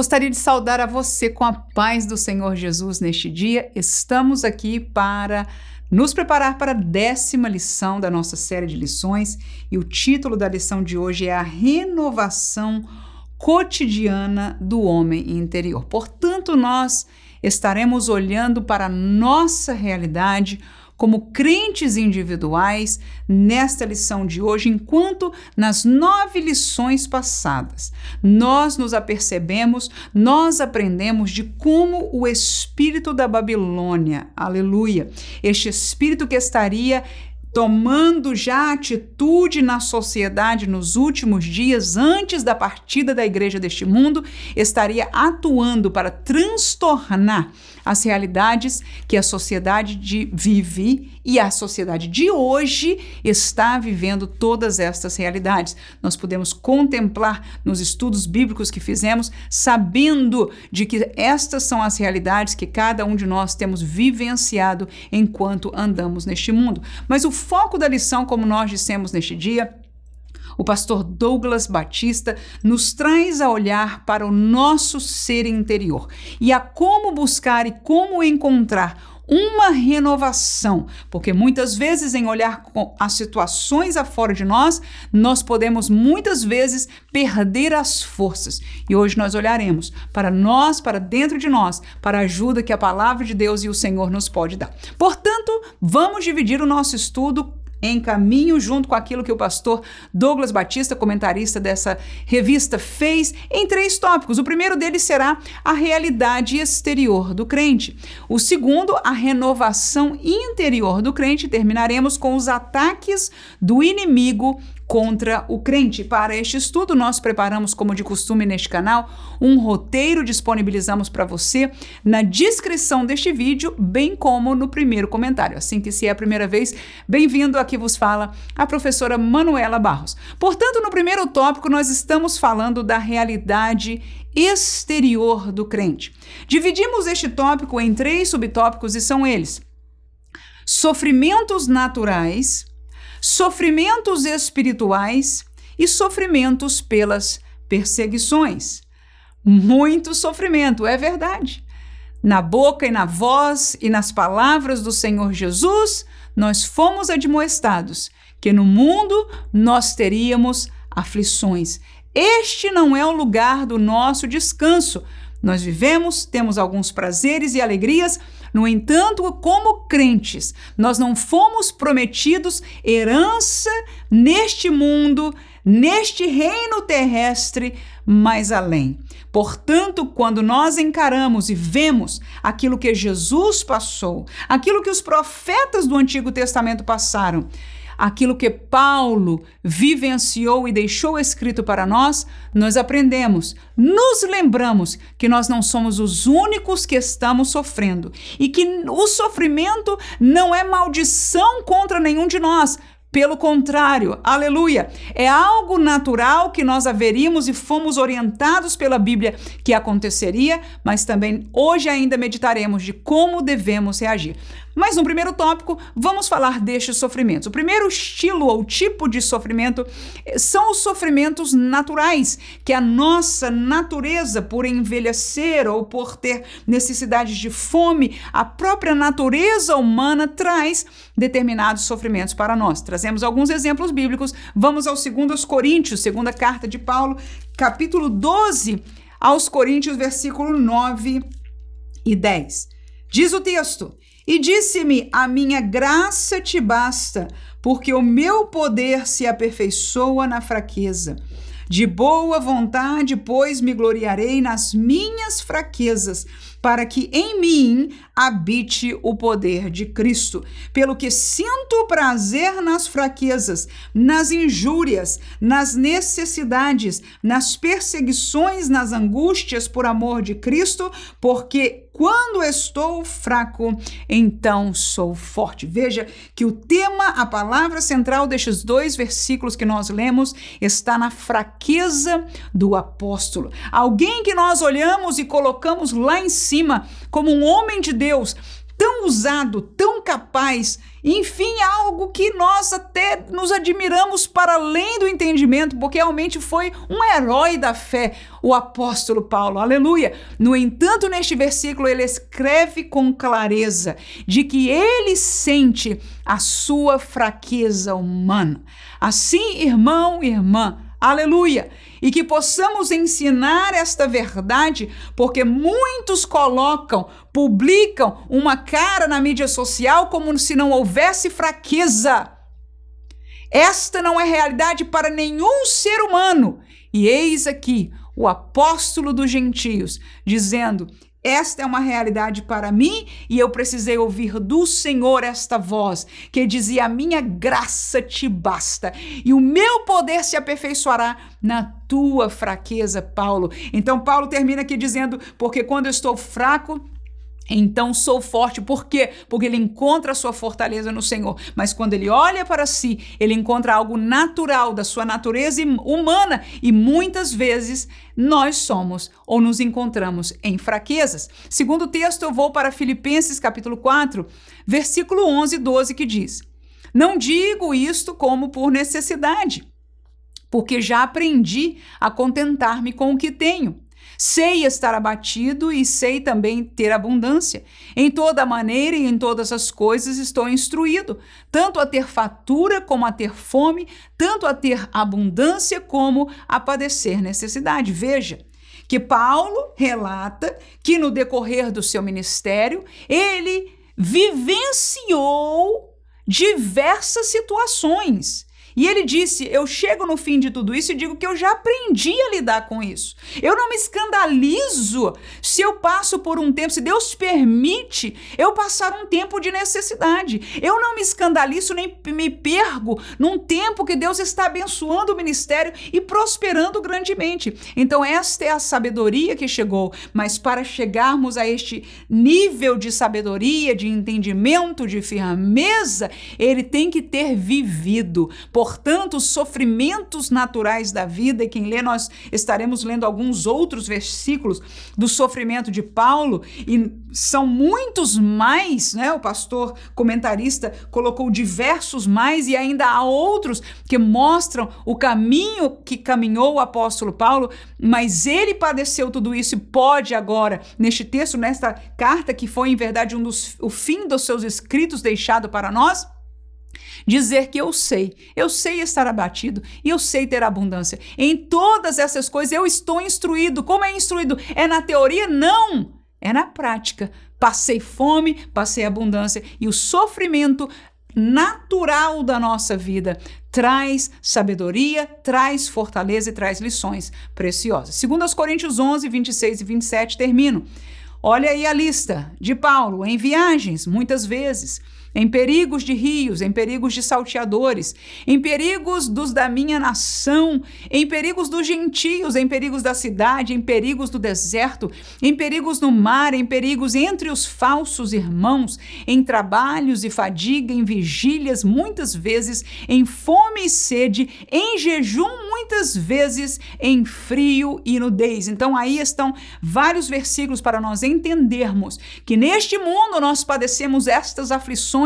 Gostaria de saudar a você com a paz do Senhor Jesus neste dia. Estamos aqui para nos preparar para a décima lição da nossa série de lições e o título da lição de hoje é a renovação cotidiana do homem interior. Portanto, nós estaremos olhando para a nossa realidade como crentes individuais nesta lição de hoje, enquanto nas nove lições passadas nós nos apercebemos, nós aprendemos de como o espírito da Babilônia, aleluia, este espírito que estaria tomando já atitude na sociedade nos últimos dias, antes da partida da igreja deste mundo, estaria atuando para transtornar as realidades que a sociedade de vive e a sociedade de hoje está vivendo todas estas realidades. Nós podemos contemplar nos estudos bíblicos que fizemos, sabendo de que estas são as realidades que cada um de nós temos vivenciado enquanto andamos neste mundo. Mas o foco da lição, como nós dissemos neste dia, o pastor Douglas Batista nos traz a olhar para o nosso ser interior e a como buscar e como encontrar uma renovação, porque muitas vezes, em olhar as situações afora de nós, nós podemos muitas vezes perder as forças. E hoje nós olharemos para nós, para dentro de nós, para a ajuda que a palavra de Deus e o Senhor nos pode dar. Portanto, vamos dividir o nosso estudo em caminho junto com aquilo que o pastor Douglas Batista, comentarista dessa revista, fez em três tópicos. O primeiro deles será a realidade exterior do crente. O segundo, a renovação interior do crente. Terminaremos com os ataques do inimigo contra o crente. Para este estudo, nós preparamos, como de costume neste canal, um roteiro disponibilizamos para você na descrição deste vídeo, bem como no primeiro comentário. Assim que se é a primeira vez, bem-vindo aqui vos fala a professora Manuela Barros. Portanto, no primeiro tópico, nós estamos falando da realidade exterior do crente. Dividimos este tópico em três subtópicos e são eles: sofrimentos naturais, sofrimentos espirituais e sofrimentos pelas perseguições. Muito sofrimento, é verdade. Na boca e na voz e nas palavras do Senhor Jesus, nós fomos admoestados que no mundo nós teríamos aflições. Este não é o lugar do nosso descanso. Nós vivemos, temos alguns prazeres e alegrias, no entanto, como crentes, nós não fomos prometidos herança neste mundo, neste reino terrestre, mais além. Portanto, quando nós encaramos e vemos aquilo que Jesus passou, aquilo que os profetas do Antigo Testamento passaram, aquilo que Paulo vivenciou e deixou escrito para nós, nós aprendemos, nos lembramos que nós não somos os únicos que estamos sofrendo e que o sofrimento não é maldição contra nenhum de nós. Pelo contrário, aleluia, é algo natural que nós haveríamos e fomos orientados pela Bíblia que aconteceria, mas também hoje ainda meditaremos de como devemos reagir. Mas no primeiro tópico, vamos falar destes sofrimentos. O primeiro estilo ou tipo de sofrimento eh, são os sofrimentos naturais, que a nossa natureza, por envelhecer ou por ter necessidades de fome, a própria natureza humana traz determinados sofrimentos para nós. Trazemos alguns exemplos bíblicos. Vamos ao 2 Coríntios, segunda carta de Paulo, capítulo 12 aos Coríntios, versículo 9 e 10. Diz o texto: e disse-me: A minha graça te basta, porque o meu poder se aperfeiçoa na fraqueza. De boa vontade, pois, me gloriarei nas minhas fraquezas para que em mim habite o poder de Cristo. Pelo que sinto prazer nas fraquezas, nas injúrias, nas necessidades, nas perseguições, nas angústias por amor de Cristo, porque quando estou fraco, então sou forte. Veja que o tema, a palavra central destes dois versículos que nós lemos está na fraqueza do apóstolo. Alguém que nós olhamos e colocamos lá em cima como um homem de Deus tão usado, tão capaz, enfim, algo que nós até nos admiramos para além do entendimento, porque realmente foi um herói da fé, o apóstolo Paulo. Aleluia! No entanto, neste versículo ele escreve com clareza de que ele sente a sua fraqueza humana. Assim, irmão, irmã, aleluia! e que possamos ensinar esta verdade, porque muitos colocam, publicam uma cara na mídia social como se não houvesse fraqueza. Esta não é realidade para nenhum ser humano. E eis aqui o apóstolo dos gentios dizendo: esta é uma realidade para mim e eu precisei ouvir do Senhor esta voz que dizia: A minha graça te basta e o meu poder se aperfeiçoará na tua fraqueza, Paulo. Então, Paulo termina aqui dizendo: Porque quando eu estou fraco, então sou forte. Por quê? Porque ele encontra a sua fortaleza no Senhor. Mas quando ele olha para si, ele encontra algo natural da sua natureza humana. E muitas vezes nós somos ou nos encontramos em fraquezas. Segundo texto, eu vou para Filipenses capítulo 4, versículo 11 e 12, que diz: Não digo isto como por necessidade, porque já aprendi a contentar-me com o que tenho. Sei estar abatido e sei também ter abundância. Em toda maneira e em todas as coisas estou instruído, tanto a ter fatura como a ter fome, tanto a ter abundância como a padecer necessidade. Veja, que Paulo relata que no decorrer do seu ministério ele vivenciou diversas situações e ele disse: Eu chego no fim de tudo isso e digo que eu já aprendi a lidar com isso. Eu não me escandalizo se eu passo por um tempo, se Deus permite eu passar um tempo de necessidade. Eu não me escandalizo nem me pergo num tempo que Deus está abençoando o ministério e prosperando grandemente. Então, esta é a sabedoria que chegou. Mas para chegarmos a este nível de sabedoria, de entendimento, de firmeza, ele tem que ter vivido. Portanto, os sofrimentos naturais da vida, e quem lê, nós estaremos lendo alguns outros versículos do sofrimento de Paulo, e são muitos mais, né? O pastor comentarista colocou diversos mais, e ainda há outros que mostram o caminho que caminhou o apóstolo Paulo, mas ele padeceu tudo isso e pode agora, neste texto, nesta carta, que foi em verdade um dos, o fim dos seus escritos deixado para nós Dizer que eu sei, eu sei estar abatido e eu sei ter abundância. Em todas essas coisas eu estou instruído. Como é instruído? É na teoria? Não! É na prática. Passei fome, passei abundância e o sofrimento natural da nossa vida traz sabedoria, traz fortaleza e traz lições preciosas. Segundo aos Coríntios 11, 26 e 27, termino. Olha aí a lista de Paulo em viagens, muitas vezes em perigos de rios, em perigos de salteadores, em perigos dos da minha nação, em perigos dos gentios, em perigos da cidade, em perigos do deserto, em perigos no mar, em perigos entre os falsos irmãos, em trabalhos e fadiga, em vigílias, muitas vezes em fome e sede, em jejum, muitas vezes em frio e nudez. Então aí estão vários versículos para nós entendermos que neste mundo nós padecemos estas aflições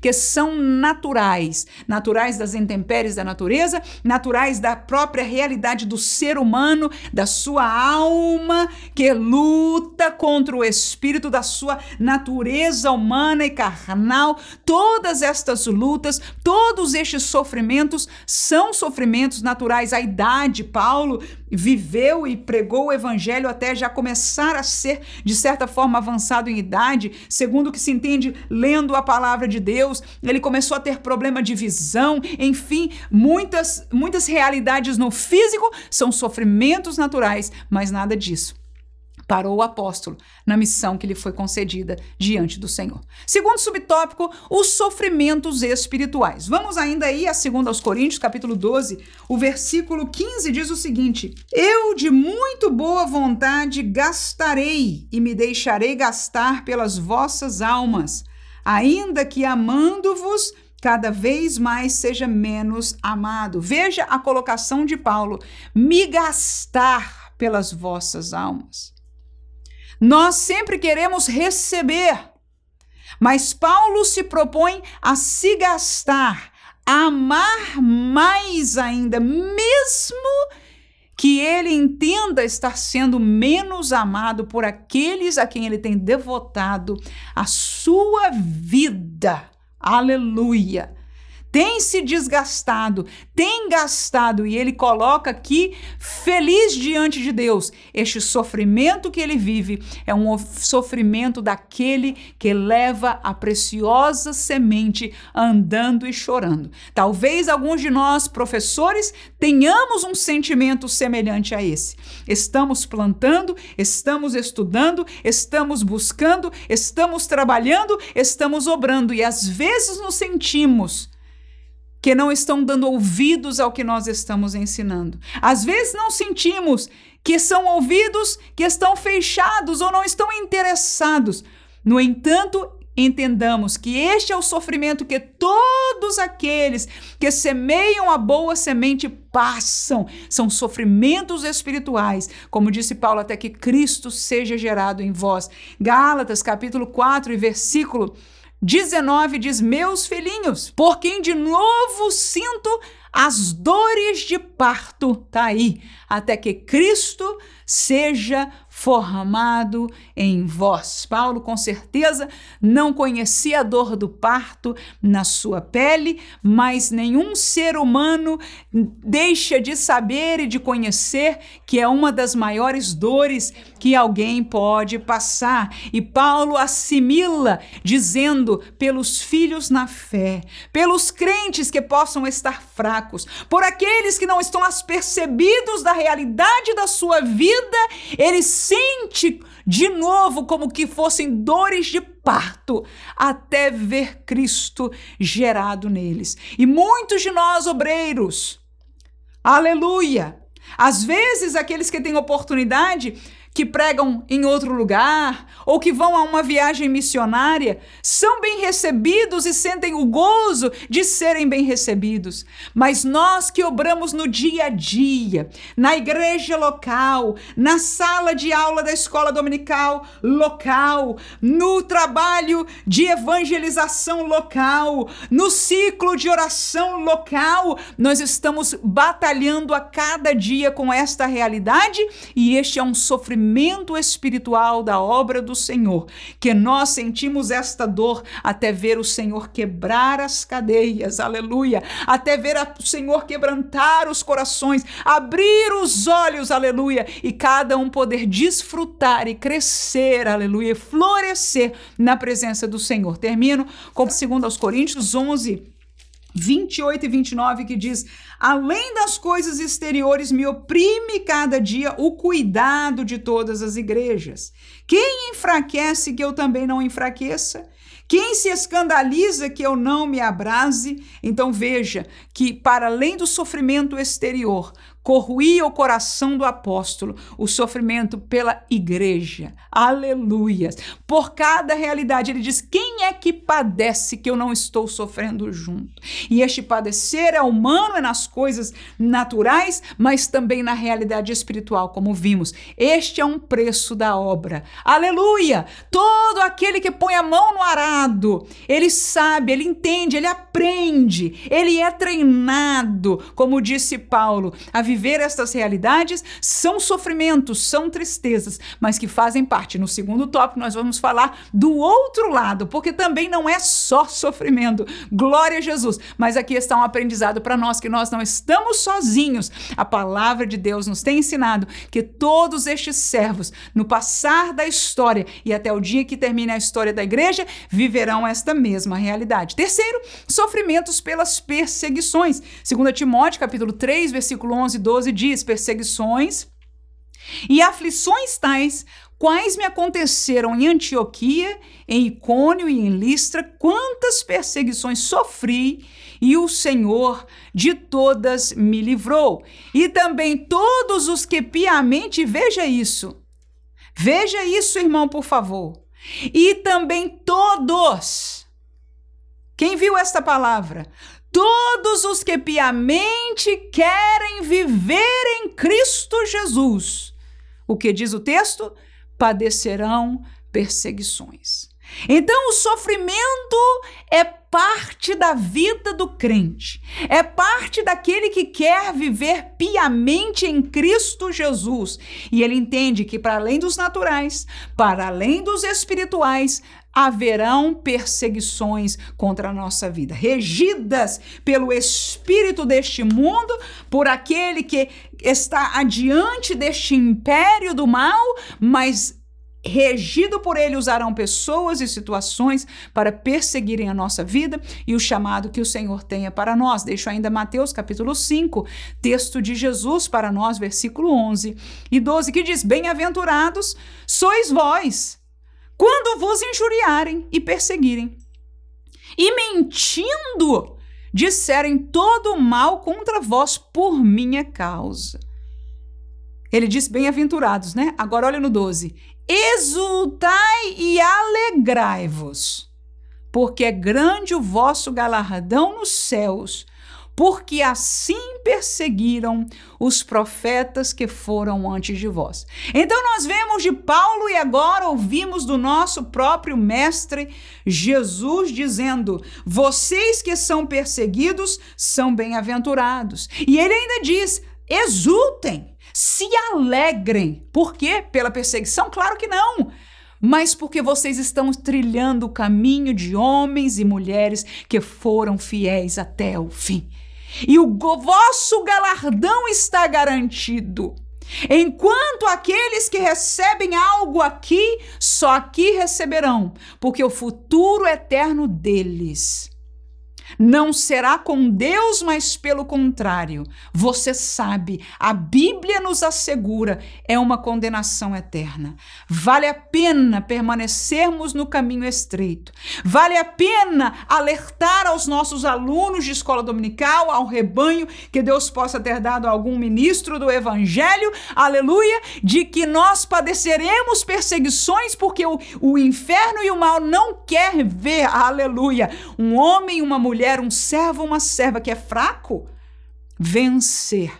que são naturais, naturais das intempéries da natureza, naturais da própria realidade do ser humano, da sua alma que luta contra o espírito da sua natureza humana e carnal. Todas estas lutas, todos estes sofrimentos são sofrimentos naturais. A idade, Paulo viveu e pregou o evangelho até já começar a ser, de certa forma, avançado em idade, segundo o que se entende lendo a palavra de Deus, ele começou a ter problema de visão, enfim, muitas, muitas realidades no físico são sofrimentos naturais, mas nada disso parou o apóstolo na missão que lhe foi concedida diante do Senhor. Segundo subtópico, os sofrimentos espirituais. Vamos ainda aí a 2 aos Coríntios, capítulo 12, o versículo 15 diz o seguinte: Eu de muito boa vontade gastarei e me deixarei gastar pelas vossas almas, ainda que amando-vos cada vez mais seja menos amado. Veja a colocação de Paulo: me gastar pelas vossas almas. Nós sempre queremos receber, Mas Paulo se propõe a se gastar, a amar mais ainda, mesmo que ele entenda estar sendo menos amado por aqueles a quem ele tem devotado a sua vida. Aleluia! Tem se desgastado, tem gastado, e ele coloca aqui, feliz diante de Deus. Este sofrimento que ele vive é um sofrimento daquele que leva a preciosa semente andando e chorando. Talvez alguns de nós, professores, tenhamos um sentimento semelhante a esse. Estamos plantando, estamos estudando, estamos buscando, estamos trabalhando, estamos obrando, e às vezes nos sentimos que não estão dando ouvidos ao que nós estamos ensinando. Às vezes não sentimos que são ouvidos que estão fechados ou não estão interessados. No entanto, entendamos que este é o sofrimento que todos aqueles que semeiam a boa semente passam. São sofrimentos espirituais, como disse Paulo, até que Cristo seja gerado em vós. Gálatas, capítulo 4 e versículo 19 diz: Meus filhinhos, por quem de novo sinto as dores de parto, tá aí, até que Cristo seja formado em vós. Paulo, com certeza, não conhecia a dor do parto na sua pele, mas nenhum ser humano deixa de saber e de conhecer que é uma das maiores dores que alguém pode passar. E Paulo assimila, dizendo: pelos filhos na fé, pelos crentes que possam estar fracos, por aqueles que não estão apercebidos da realidade da sua vida, ele sente de novo como que fossem dores de parto até ver Cristo gerado neles. E muitos de nós, obreiros, aleluia, às vezes aqueles que têm oportunidade que pregam em outro lugar ou que vão a uma viagem missionária são bem recebidos e sentem o gozo de serem bem recebidos. Mas nós que obramos no dia a dia, na igreja local, na sala de aula da escola dominical local, no trabalho de evangelização local, no ciclo de oração local, nós estamos batalhando a cada dia com esta realidade e este é um sofrimento sofrimento espiritual da obra do Senhor, que nós sentimos esta dor até ver o Senhor quebrar as cadeias, aleluia, até ver o Senhor quebrantar os corações, abrir os olhos, aleluia, e cada um poder desfrutar e crescer, aleluia, florescer na presença do Senhor. Termino com 2 Coríntios 11, 28 e 29 que diz: Além das coisas exteriores, me oprime cada dia o cuidado de todas as igrejas. Quem enfraquece que eu também não enfraqueça? Quem se escandaliza que eu não me abrase? Então veja que, para além do sofrimento exterior, corruía o coração do apóstolo o sofrimento pela igreja. Aleluias! Por cada realidade, ele diz: quem é que padece que eu não estou sofrendo junto? E este padecer é humano, é nas coisas naturais, mas também na realidade espiritual, como vimos. Este é um preço da obra. Aleluia! Todo aquele que põe a mão no arado, ele sabe, ele entende, ele aprende, ele é treinado, como disse Paulo, a viver estas realidades são sofrimentos, são tristezas, mas que fazem parte. No segundo tópico, nós vamos falar do outro lado, porque também não é só sofrimento. Glória a Jesus. Mas aqui está um aprendizado para nós que nós não estamos sozinhos. A palavra de Deus nos tem ensinado que todos estes servos, no passar da história e até o dia que termine a história da igreja, viverão esta mesma realidade. Terceiro, sofrimentos pelas perseguições. 2 Timóteo, capítulo 3, versículo 11 12 diz: perseguições e aflições tais quais me aconteceram em Antioquia, em Icônio e em Listra, quantas perseguições sofri, e o Senhor de todas me livrou. E também todos os que piamente, veja isso, veja isso, irmão, por favor. E também todos. Quem viu esta palavra? Todos os que piamente querem viver em Cristo Jesus. O que diz o texto? Padecerão perseguições. Então, o sofrimento é parte da vida do crente, é parte daquele que quer viver piamente em Cristo Jesus. E ele entende que, para além dos naturais, para além dos espirituais, haverão perseguições contra a nossa vida, regidas pelo espírito deste mundo, por aquele que está adiante deste império do mal, mas regido por ele usarão pessoas e situações para perseguirem a nossa vida e o chamado que o Senhor tenha para nós. Deixo ainda Mateus capítulo 5, texto de Jesus para nós, versículo 11 e 12, que diz: Bem-aventurados sois vós, quando vos injuriarem e perseguirem, e mentindo disserem todo o mal contra vós por minha causa. Ele diz bem-aventurados, né? Agora olha no 12 exultai e alegrai-vos, porque é grande o vosso galardão nos céus, porque assim perseguiram os profetas que foram antes de vós. Então nós vemos de Paulo e agora ouvimos do nosso próprio mestre Jesus dizendo: "Vocês que são perseguidos são bem-aventurados". E ele ainda diz: "Exultem, se alegrem. Por quê? Pela perseguição? Claro que não mas porque vocês estão trilhando o caminho de homens e mulheres que foram fiéis até o fim. E o vosso galardão está garantido. Enquanto aqueles que recebem algo aqui, só aqui receberão, porque o futuro eterno deles não será com Deus, mas pelo contrário. Você sabe, a Bíblia nos assegura, é uma condenação eterna. Vale a pena permanecermos no caminho estreito. Vale a pena alertar aos nossos alunos de escola dominical, ao rebanho, que Deus possa ter dado a algum ministro do evangelho, aleluia, de que nós padeceremos perseguições porque o, o inferno e o mal não quer ver, aleluia, um homem e uma mulher mulher, um servo, uma serva que é fraco, vencer.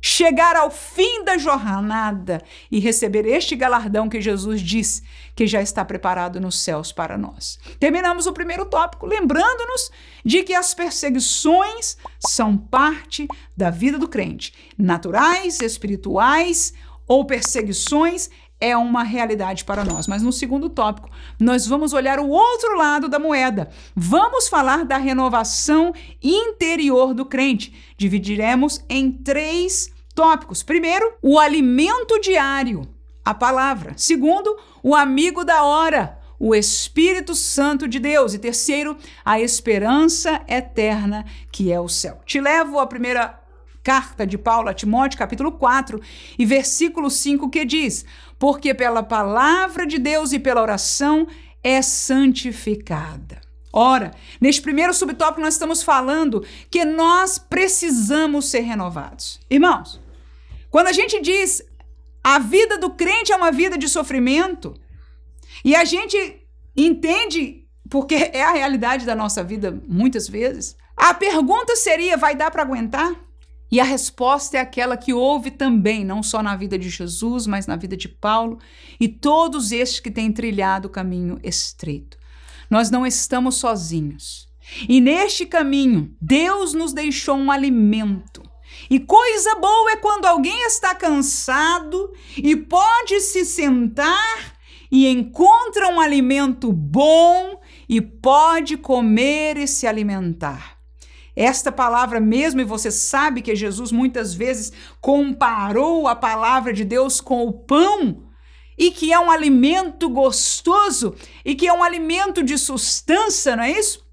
Chegar ao fim da jornada e receber este galardão que Jesus diz que já está preparado nos céus para nós. Terminamos o primeiro tópico, lembrando-nos de que as perseguições são parte da vida do crente, naturais, espirituais ou perseguições é uma realidade para nós. Mas no segundo tópico, nós vamos olhar o outro lado da moeda. Vamos falar da renovação interior do crente. Dividiremos em três tópicos. Primeiro, o alimento diário, a palavra. Segundo, o amigo da hora, o Espírito Santo de Deus. E terceiro, a esperança eterna, que é o céu. Te levo à primeira carta de Paulo a Timóteo, capítulo 4, e versículo 5, que diz: Porque pela palavra de Deus e pela oração é santificada. Ora, neste primeiro subtópico nós estamos falando que nós precisamos ser renovados. Irmãos, quando a gente diz a vida do crente é uma vida de sofrimento, e a gente entende, porque é a realidade da nossa vida muitas vezes, a pergunta seria: vai dar para aguentar? E a resposta é aquela que houve também, não só na vida de Jesus, mas na vida de Paulo e todos estes que têm trilhado o caminho estreito. Nós não estamos sozinhos. E neste caminho, Deus nos deixou um alimento. E coisa boa é quando alguém está cansado e pode se sentar e encontra um alimento bom e pode comer e se alimentar. Esta palavra mesmo, e você sabe que Jesus muitas vezes comparou a palavra de Deus com o pão, e que é um alimento gostoso, e que é um alimento de sustância, não é isso?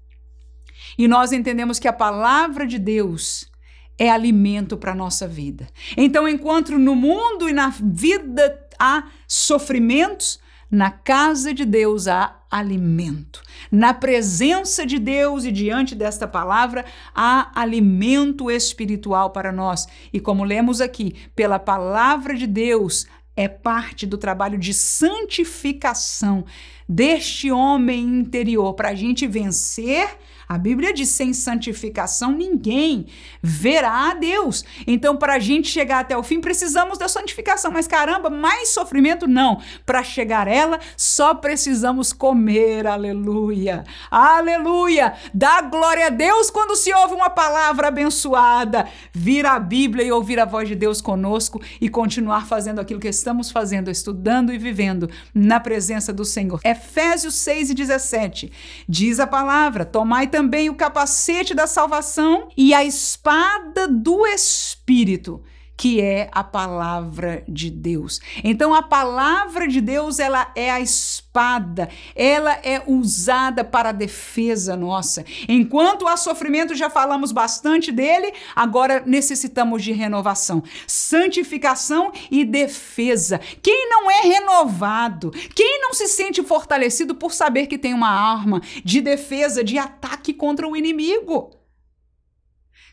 E nós entendemos que a palavra de Deus é alimento para a nossa vida. Então, enquanto no mundo e na vida há sofrimentos, na casa de Deus há alimento. Na presença de Deus e diante desta palavra há alimento espiritual para nós. E como lemos aqui, pela palavra de Deus é parte do trabalho de santificação deste homem interior para a gente vencer A Bíblia diz: sem santificação ninguém verá a Deus. Então, para a gente chegar até o fim, precisamos da santificação. Mas caramba, mais sofrimento? Não. Para chegar ela, só precisamos comer. Aleluia. Aleluia. Dá glória a Deus quando se ouve uma palavra abençoada. Vir a Bíblia e ouvir a voz de Deus conosco e continuar fazendo aquilo que estamos fazendo, estudando e vivendo na presença do Senhor. Efésios 6 e 17 diz a palavra: Tomai também o capacete da salvação e a espada do Espírito que é a palavra de Deus. Então a palavra de Deus, ela é a espada, ela é usada para a defesa nossa. Enquanto há sofrimento, já falamos bastante dele, agora necessitamos de renovação, santificação e defesa. Quem não é renovado, quem não se sente fortalecido por saber que tem uma arma de defesa, de ataque contra o inimigo?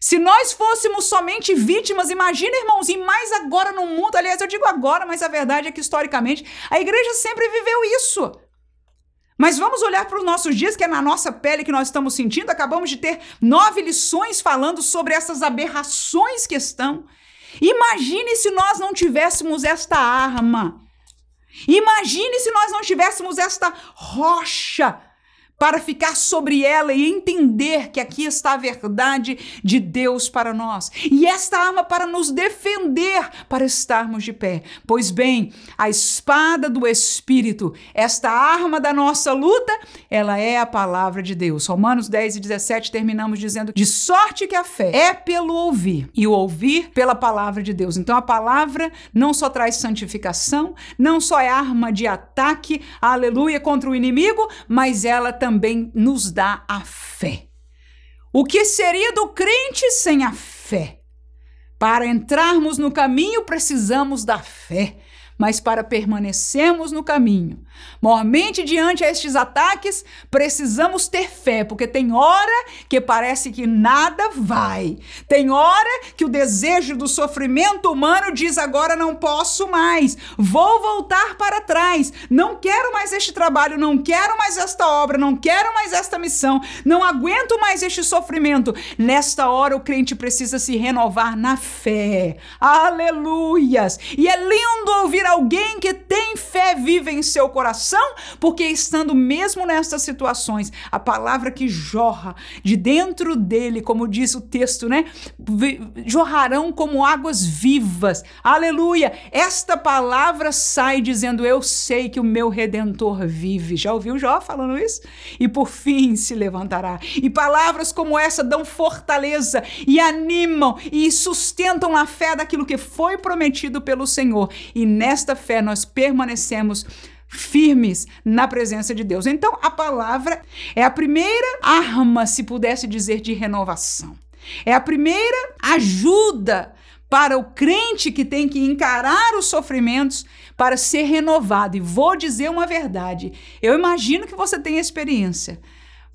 Se nós fôssemos somente vítimas, imagina, irmãos, e mais agora no mundo, aliás, eu digo agora, mas a verdade é que historicamente a igreja sempre viveu isso. Mas vamos olhar para os nossos dias, que é na nossa pele que nós estamos sentindo. Acabamos de ter nove lições falando sobre essas aberrações que estão. Imagine se nós não tivéssemos esta arma. Imagine se nós não tivéssemos esta rocha para ficar sobre ela e entender que aqui está a verdade de Deus para nós. E esta arma para nos defender, para estarmos de pé. Pois bem, a espada do Espírito, esta arma da nossa luta, ela é a palavra de Deus. Romanos 10 e 17 terminamos dizendo: de sorte que a fé é pelo ouvir, e o ouvir pela palavra de Deus. Então a palavra não só traz santificação, não só é arma de ataque, aleluia, contra o inimigo, mas ela também também nos dá a fé. O que seria do crente sem a fé? Para entrarmos no caminho, precisamos da fé mas para permanecermos no caminho. Mormente diante a estes ataques, precisamos ter fé, porque tem hora que parece que nada vai. Tem hora que o desejo do sofrimento humano diz agora não posso mais. Vou voltar para trás. Não quero mais este trabalho, não quero mais esta obra, não quero mais esta missão. Não aguento mais este sofrimento. Nesta hora o crente precisa se renovar na fé. Aleluias! E é lindo ouvir alguém que tem fé viva em seu coração, porque estando mesmo nessas situações, a palavra que jorra de dentro dele, como diz o texto, né? Jorrarão como águas vivas. Aleluia! Esta palavra sai dizendo: Eu sei que o meu redentor vive. Já ouviu Jó falando isso? E por fim se levantará. E palavras como essa dão fortaleza e animam e sustentam a fé daquilo que foi prometido pelo Senhor. E nessa nesta fé nós permanecemos firmes na presença de Deus. Então, a palavra é a primeira arma, se pudesse dizer, de renovação. É a primeira ajuda para o crente que tem que encarar os sofrimentos para ser renovado. E vou dizer uma verdade: eu imagino que você tem experiência,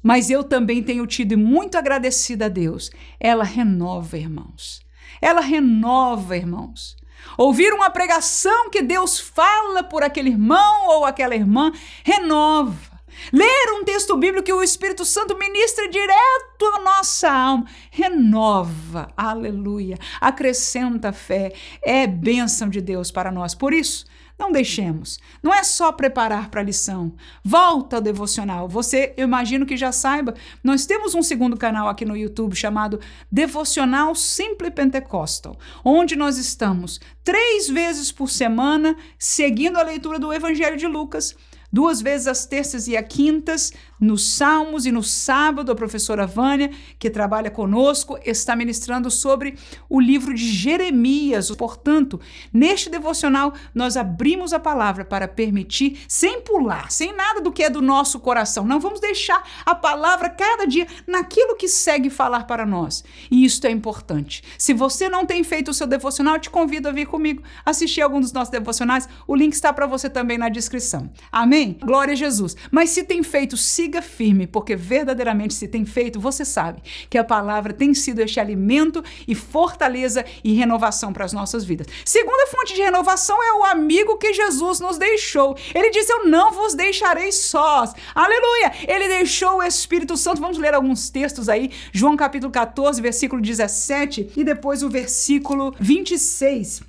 mas eu também tenho tido e muito agradecida a Deus. Ela renova, irmãos. Ela renova, irmãos. Ouvir uma pregação que Deus fala por aquele irmão ou aquela irmã renova. Ler um texto bíblico que o Espírito Santo ministra direto à nossa alma, renova, aleluia, acrescenta fé, é bênção de Deus para nós. Por isso, não deixemos. Não é só preparar para a lição. Volta ao devocional. Você, eu imagino que já saiba, nós temos um segundo canal aqui no YouTube chamado Devocional Simple Pentecostal, onde nós estamos três vezes por semana seguindo a leitura do Evangelho de Lucas duas vezes às terças e às quintas, nos Salmos e no sábado, a professora Vânia, que trabalha conosco, está ministrando sobre o livro de Jeremias. Portanto, neste devocional, nós abrimos a palavra para permitir, sem pular, sem nada do que é do nosso coração. Não vamos deixar a palavra cada dia naquilo que segue falar para nós. E isto é importante. Se você não tem feito o seu devocional, te convido a vir comigo assistir algum dos nossos devocionais. O link está para você também na descrição. Amém? Amém? Glória a Jesus. Mas se tem feito, siga firme, porque verdadeiramente se tem feito, você sabe que a palavra tem sido este alimento e fortaleza e renovação para as nossas vidas. Segunda fonte de renovação é o amigo que Jesus nos deixou. Ele disse: Eu não vos deixarei sós. Aleluia! Ele deixou o Espírito Santo. Vamos ler alguns textos aí. João capítulo 14, versículo 17 e depois o versículo 26.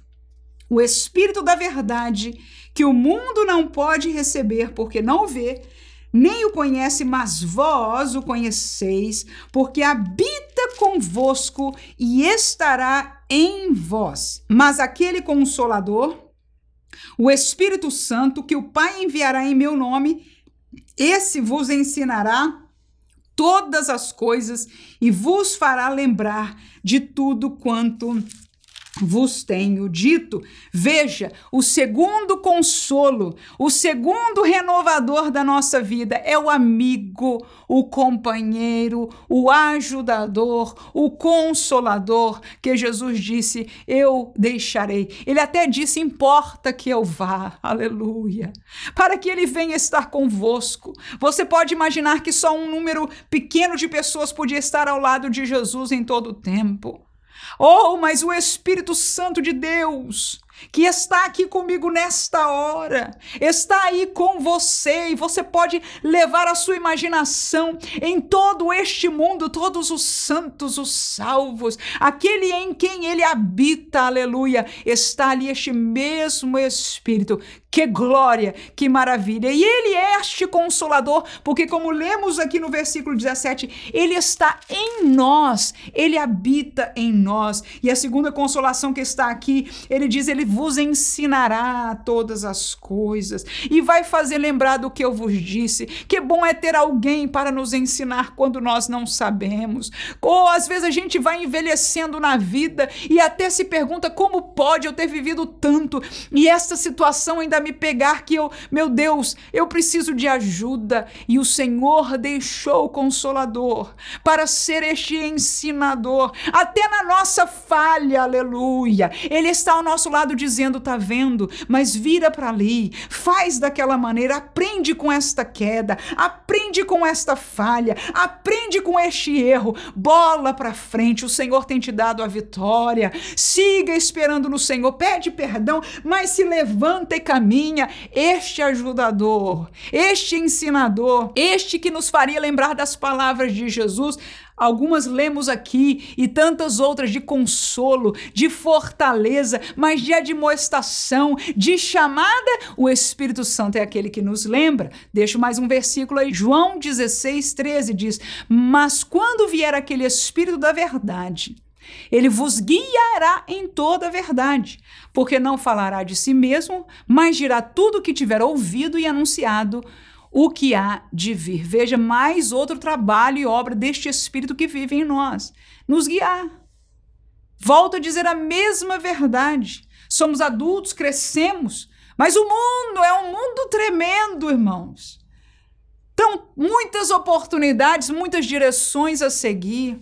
O Espírito da Verdade, que o mundo não pode receber porque não o vê, nem o conhece, mas vós o conheceis, porque habita convosco e estará em vós. Mas aquele consolador, o Espírito Santo, que o Pai enviará em meu nome, esse vos ensinará todas as coisas e vos fará lembrar de tudo quanto vos tenho dito. Veja, o segundo consolo, o segundo renovador da nossa vida é o amigo, o companheiro, o ajudador, o consolador, que Jesus disse: Eu deixarei. Ele até disse: Importa que eu vá, aleluia, para que ele venha estar convosco. Você pode imaginar que só um número pequeno de pessoas podia estar ao lado de Jesus em todo o tempo. Oh, mas o Espírito Santo de Deus que está aqui comigo nesta hora, está aí com você e você pode levar a sua imaginação em todo este mundo, todos os santos, os salvos, aquele em quem ele habita, aleluia, está ali este mesmo Espírito. Que glória, que maravilha! E ele é este consolador, porque, como lemos aqui no versículo 17, ele está em nós, ele habita em nós. E a segunda consolação que está aqui, ele diz: ele vos ensinará todas as coisas e vai fazer lembrar do que eu vos disse. Que bom é ter alguém para nos ensinar quando nós não sabemos. Ou às vezes a gente vai envelhecendo na vida e até se pergunta como pode eu ter vivido tanto e esta situação ainda me pegar que eu, meu Deus, eu preciso de ajuda e o Senhor deixou o consolador para ser este ensinador até na nossa falha, aleluia. Ele está ao nosso lado dizendo: tá vendo, mas vira para ali, faz daquela maneira, aprende com esta queda, aprende com esta falha, aprende com este erro, bola para frente. O Senhor tem te dado a vitória. Siga esperando no Senhor, pede perdão, mas se levanta e caminha. Este ajudador, este ensinador, este que nos faria lembrar das palavras de Jesus, Algumas lemos aqui e tantas outras de consolo, de fortaleza, mas de admoestação, de chamada. O Espírito Santo é aquele que nos lembra. Deixo mais um versículo aí. João 16, 13 diz: Mas quando vier aquele Espírito da verdade, ele vos guiará em toda a verdade, porque não falará de si mesmo, mas dirá tudo o que tiver ouvido e anunciado o que há de vir. Veja mais outro trabalho e obra deste Espírito que vive em nós nos guiar. Volto a dizer a mesma verdade. Somos adultos, crescemos, mas o mundo é um mundo tremendo, irmãos. Então, muitas oportunidades, muitas direções a seguir.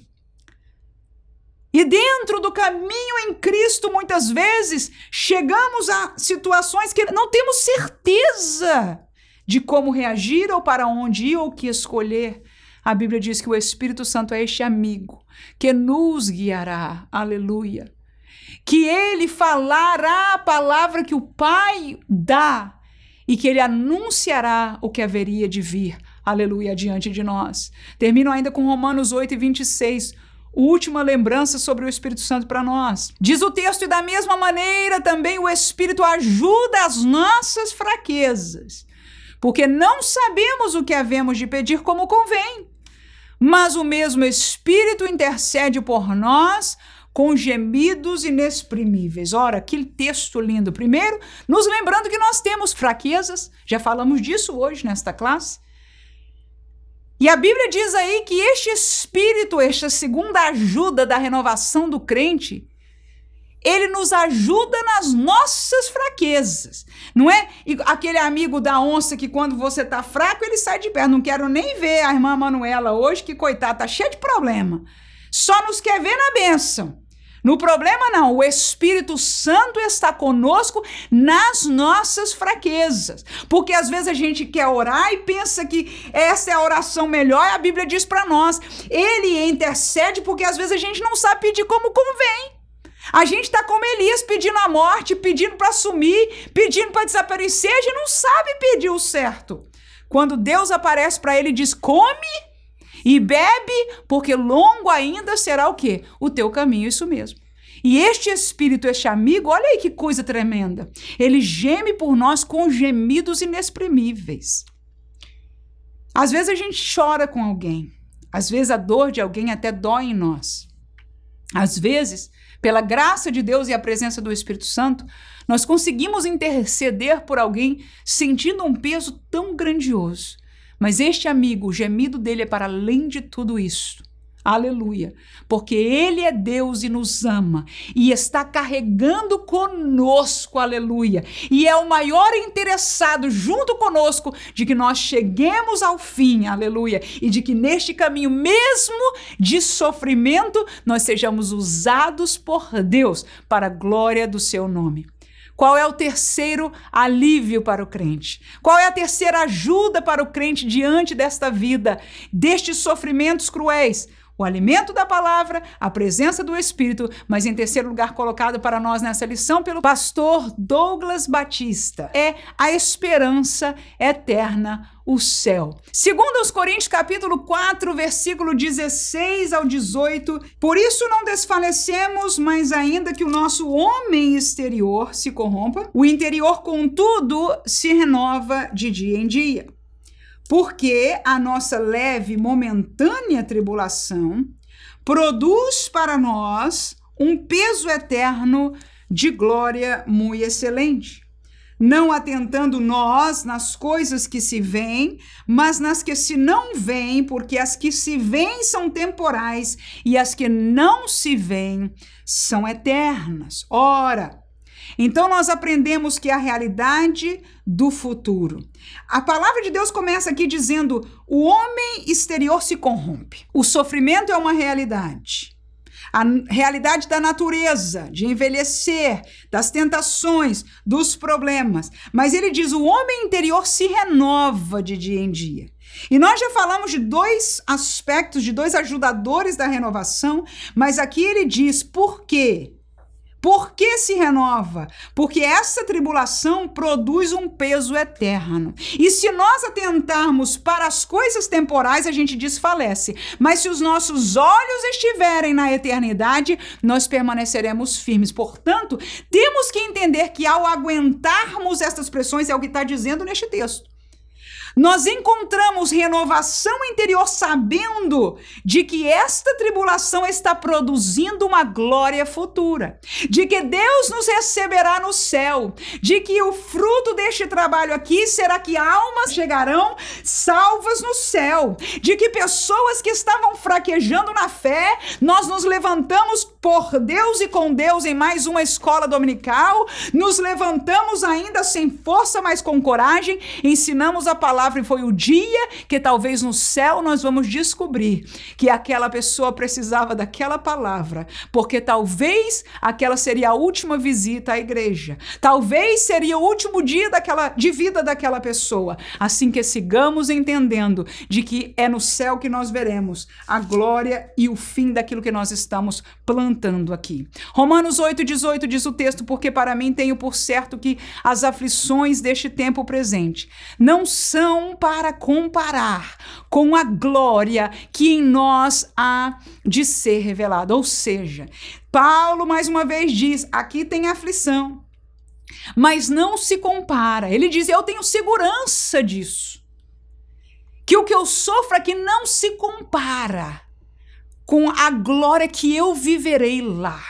E dentro do caminho em Cristo, muitas vezes, chegamos a situações que não temos certeza de como reagir ou para onde ir ou que escolher. A Bíblia diz que o Espírito Santo é este amigo que nos guiará. Aleluia. Que ele falará a palavra que o Pai dá e que ele anunciará o que haveria de vir. Aleluia, diante de nós. Termino ainda com Romanos 8 e 26 última lembrança sobre o Espírito Santo para nós. Diz o texto, e da mesma maneira também o Espírito ajuda as nossas fraquezas porque não sabemos o que havemos de pedir como convém. Mas o mesmo Espírito intercede por nós com gemidos inexprimíveis. Ora, que texto lindo. Primeiro, nos lembrando que nós temos fraquezas, já falamos disso hoje nesta classe. E a Bíblia diz aí que este Espírito, esta segunda ajuda da renovação do crente, ele nos ajuda nas nossas fraquezas. Não é e aquele amigo da onça que quando você tá fraco, ele sai de perto. Não quero nem ver a irmã Manuela hoje, que coitada, tá cheia de problema. Só nos quer ver na bênção. No problema, não. O Espírito Santo está conosco nas nossas fraquezas. Porque às vezes a gente quer orar e pensa que essa é a oração melhor, e a Bíblia diz para nós. Ele intercede porque às vezes a gente não sabe pedir como convém. A gente está como Elias pedindo a morte, pedindo para sumir, pedindo para desaparecer, a gente não sabe pedir o certo. Quando Deus aparece para ele e diz: "Come e bebe, porque longo ainda será o quê? O teu caminho, isso mesmo. E este espírito, este amigo, olha aí que coisa tremenda. Ele geme por nós com gemidos inexprimíveis. Às vezes a gente chora com alguém. Às vezes a dor de alguém até dói em nós. Às vezes, pela graça de Deus e a presença do Espírito Santo, nós conseguimos interceder por alguém sentindo um peso tão grandioso mas este amigo, o gemido dele é para além de tudo isso. Aleluia. Porque Ele é Deus e nos ama e está carregando conosco, aleluia. E é o maior interessado junto conosco de que nós cheguemos ao fim, aleluia. E de que neste caminho mesmo de sofrimento nós sejamos usados por Deus para a glória do seu nome. Qual é o terceiro alívio para o crente? Qual é a terceira ajuda para o crente diante desta vida, destes sofrimentos cruéis? O alimento da palavra, a presença do Espírito, mas em terceiro lugar colocado para nós nessa lição pelo pastor Douglas Batista, é a esperança eterna o céu. Segundo os Coríntios capítulo 4, versículo 16 ao 18, por isso não desfalecemos, mas ainda que o nosso homem exterior se corrompa, o interior contudo se renova de dia em dia. Porque a nossa leve momentânea tribulação produz para nós um peso eterno de glória muito excelente não atentando nós nas coisas que se veem, mas nas que se não veem, porque as que se veem são temporais e as que não se veem são eternas. Ora, então nós aprendemos que a realidade do futuro. A palavra de Deus começa aqui dizendo: o homem exterior se corrompe. O sofrimento é uma realidade a realidade da natureza, de envelhecer, das tentações, dos problemas. Mas ele diz: o homem interior se renova de dia em dia. E nós já falamos de dois aspectos, de dois ajudadores da renovação, mas aqui ele diz por quê? Por que se renova? Porque essa tribulação produz um peso eterno. E se nós atentarmos para as coisas temporais, a gente desfalece. Mas se os nossos olhos estiverem na eternidade, nós permaneceremos firmes. Portanto, temos que entender que ao aguentarmos estas pressões, é o que está dizendo neste texto nós encontramos renovação interior sabendo de que esta tribulação está produzindo uma glória futura, de que Deus nos receberá no céu, de que o fruto deste trabalho aqui será que almas chegarão salvas no céu, de que pessoas que estavam fraquejando na fé, nós nos levantamos por Deus e com Deus em mais uma escola dominical, nos levantamos ainda sem força, mas com coragem, ensinamos a palavra palavra e foi o dia que talvez no céu nós vamos descobrir que aquela pessoa precisava daquela palavra, porque talvez aquela seria a última visita à igreja. Talvez seria o último dia daquela de vida daquela pessoa. Assim que sigamos entendendo de que é no céu que nós veremos a glória e o fim daquilo que nós estamos plantando aqui. Romanos 8:18 diz o texto: "Porque para mim tenho por certo que as aflições deste tempo presente não são não para comparar com a glória que em nós há de ser revelada. Ou seja, Paulo mais uma vez diz: aqui tem aflição, mas não se compara. Ele diz: eu tenho segurança disso. Que o que eu sofro aqui não se compara com a glória que eu viverei lá.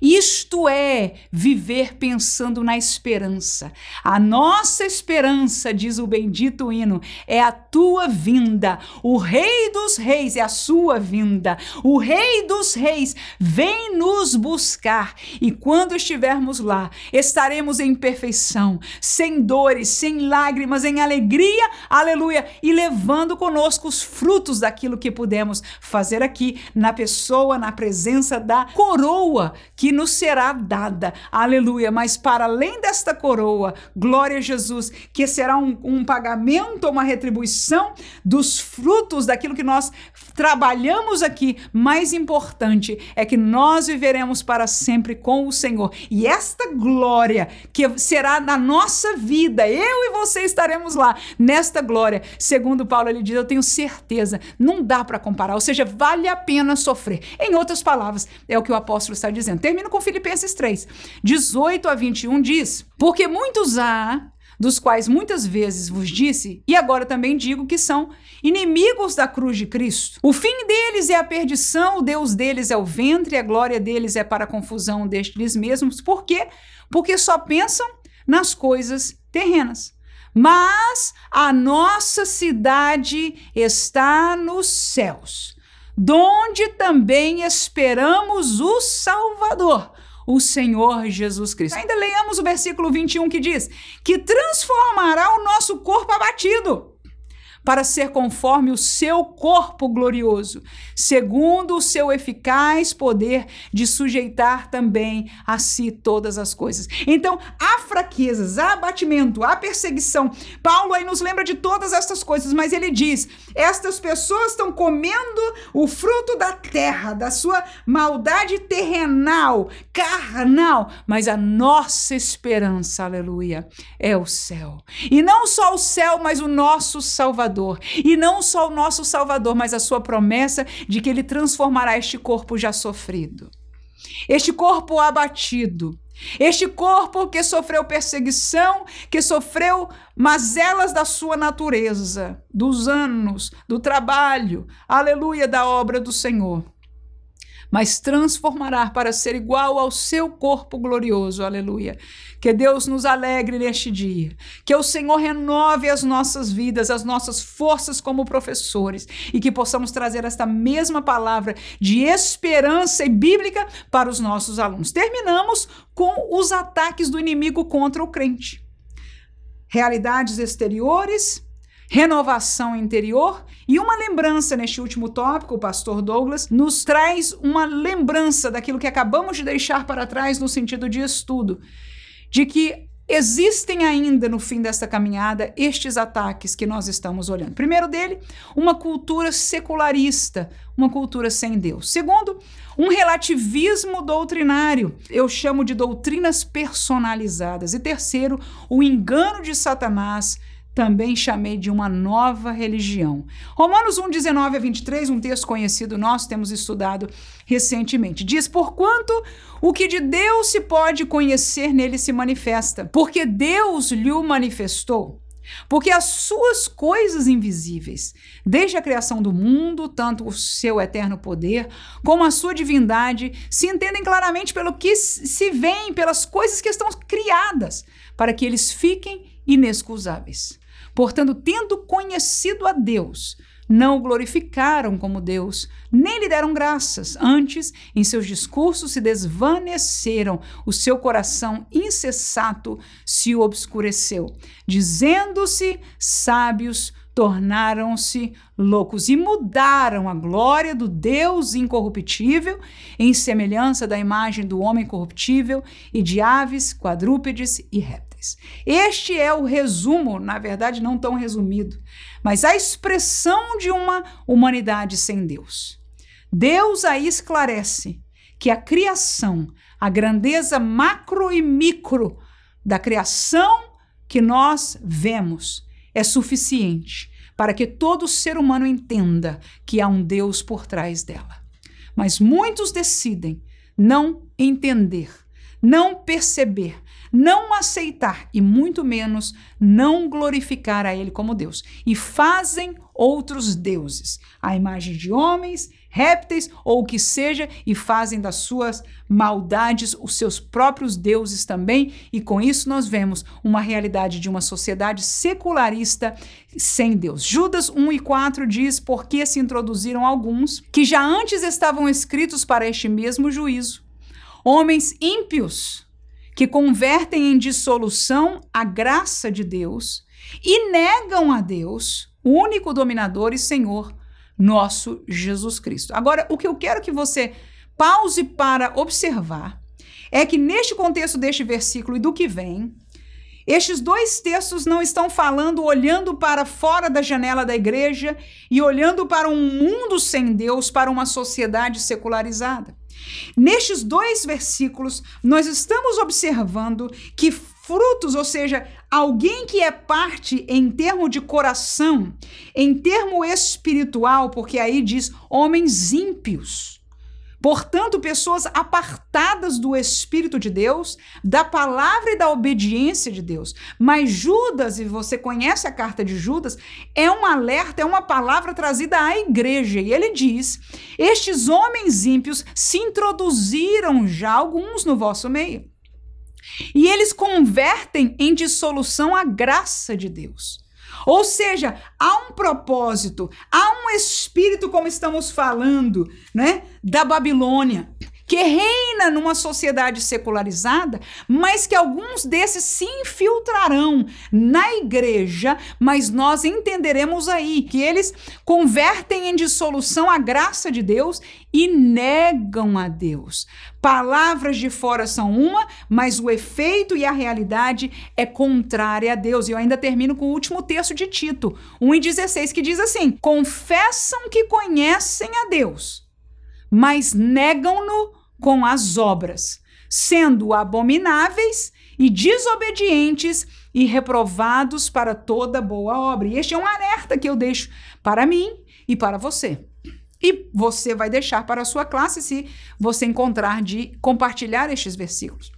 Isto é viver pensando na esperança. A nossa esperança, diz o bendito hino, é a tua vinda. O Rei dos Reis é a sua vinda. O Rei dos Reis vem nos buscar. E quando estivermos lá, estaremos em perfeição, sem dores, sem lágrimas, em alegria, aleluia, e levando conosco os frutos daquilo que pudemos fazer aqui, na pessoa, na presença da coroa que nos será dada. Aleluia. Mas para além desta coroa, glória a Jesus, que será um, um pagamento, uma retribuição dos frutos daquilo que nós trabalhamos aqui, mais importante é que nós viveremos para sempre com o Senhor. E esta glória que será na nossa vida, eu e você estaremos lá nesta glória. Segundo Paulo, ele diz: Eu tenho certeza, não dá para comparar, ou seja, vale a pena sofrer. Em outras palavras, é o que o apóstolo está dizendo. Termino com Filipenses 3, 18 a 21 diz: Porque muitos há dos quais muitas vezes vos disse, e agora também digo que são inimigos da cruz de Cristo. O fim deles é a perdição, o Deus deles é o ventre, a glória deles é para a confusão destes mesmos. Por quê? Porque só pensam nas coisas terrenas. Mas a nossa cidade está nos céus, donde também esperamos o Salvador, o Senhor Jesus Cristo. Ainda leiamos o versículo 21 que diz: que transformará o nosso corpo abatido para ser conforme o seu corpo glorioso, segundo o seu eficaz poder de sujeitar também a si todas as coisas. Então, há fraquezas, há abatimento, há perseguição. Paulo aí nos lembra de todas estas coisas, mas ele diz: estas pessoas estão comendo o fruto da terra, da sua maldade terrenal, carnal, mas a nossa esperança, aleluia, é o céu. E não só o céu, mas o nosso Salvador Salvador. E não só o nosso Salvador, mas a sua promessa de que ele transformará este corpo já sofrido. Este corpo abatido, este corpo que sofreu perseguição, que sofreu mazelas da sua natureza, dos anos, do trabalho, aleluia, da obra do Senhor mas transformará para ser igual ao seu corpo glorioso. Aleluia. Que Deus nos alegre neste dia. Que o Senhor renove as nossas vidas, as nossas forças como professores e que possamos trazer esta mesma palavra de esperança e bíblica para os nossos alunos. Terminamos com os ataques do inimigo contra o crente. Realidades exteriores renovação interior. E uma lembrança neste último tópico, o pastor Douglas nos traz uma lembrança daquilo que acabamos de deixar para trás no sentido de estudo, de que existem ainda no fim desta caminhada estes ataques que nós estamos olhando. Primeiro dele, uma cultura secularista, uma cultura sem Deus. Segundo, um relativismo doutrinário, eu chamo de doutrinas personalizadas. E terceiro, o engano de Satanás também chamei de uma nova religião. Romanos 1, 19 a 23, um texto conhecido nosso, temos estudado recentemente. Diz: Porquanto o que de Deus se pode conhecer nele se manifesta, porque Deus lhe o manifestou. Porque as suas coisas invisíveis, desde a criação do mundo, tanto o seu eterno poder como a sua divindade, se entendem claramente pelo que se vêem, pelas coisas que estão criadas, para que eles fiquem inexcusáveis. Portanto, tendo conhecido a Deus, não o glorificaram como Deus, nem lhe deram graças. Antes, em seus discursos se desvaneceram, o seu coração insensato se obscureceu. Dizendo-se sábios, tornaram-se loucos e mudaram a glória do Deus incorruptível em semelhança da imagem do homem corruptível e de aves, quadrúpedes e répteis. Este é o resumo, na verdade, não tão resumido, mas a expressão de uma humanidade sem Deus. Deus aí esclarece que a criação, a grandeza macro e micro da criação que nós vemos, é suficiente para que todo ser humano entenda que há um Deus por trás dela. Mas muitos decidem não entender, não perceber, não aceitar e muito menos não glorificar a Ele como Deus. E fazem outros deuses, a imagem de homens, répteis ou o que seja, e fazem das suas maldades os seus próprios deuses também. E com isso nós vemos uma realidade de uma sociedade secularista sem Deus. Judas 1 e 4 diz: Porque se introduziram alguns que já antes estavam escritos para este mesmo juízo, homens ímpios que convertem em dissolução a graça de Deus e negam a Deus, o único dominador e Senhor, nosso Jesus Cristo. Agora, o que eu quero que você pause para observar é que neste contexto deste versículo e do que vem, estes dois textos não estão falando olhando para fora da janela da igreja e olhando para um mundo sem Deus, para uma sociedade secularizada. Nestes dois versículos, nós estamos observando que frutos, ou seja, alguém que é parte em termo de coração, em termo espiritual, porque aí diz homens ímpios Portanto, pessoas apartadas do Espírito de Deus, da palavra e da obediência de Deus. Mas Judas, e você conhece a carta de Judas, é um alerta, é uma palavra trazida à igreja. E ele diz: Estes homens ímpios se introduziram já alguns no vosso meio. E eles convertem em dissolução a graça de Deus. Ou seja, há um propósito, há um espírito, como estamos falando, né, da Babilônia, que reina numa sociedade secularizada, mas que alguns desses se infiltrarão na igreja, mas nós entenderemos aí que eles convertem em dissolução a graça de Deus e negam a Deus. Palavras de fora são uma, mas o efeito e a realidade é contrária a Deus. E eu ainda termino com o último texto de Tito, 1,16, que diz assim: confessam que conhecem a Deus, mas negam-no com as obras, sendo abomináveis e desobedientes e reprovados para toda boa obra. E este é um alerta que eu deixo para mim e para você. E você vai deixar para a sua classe se você encontrar de compartilhar estes versículos.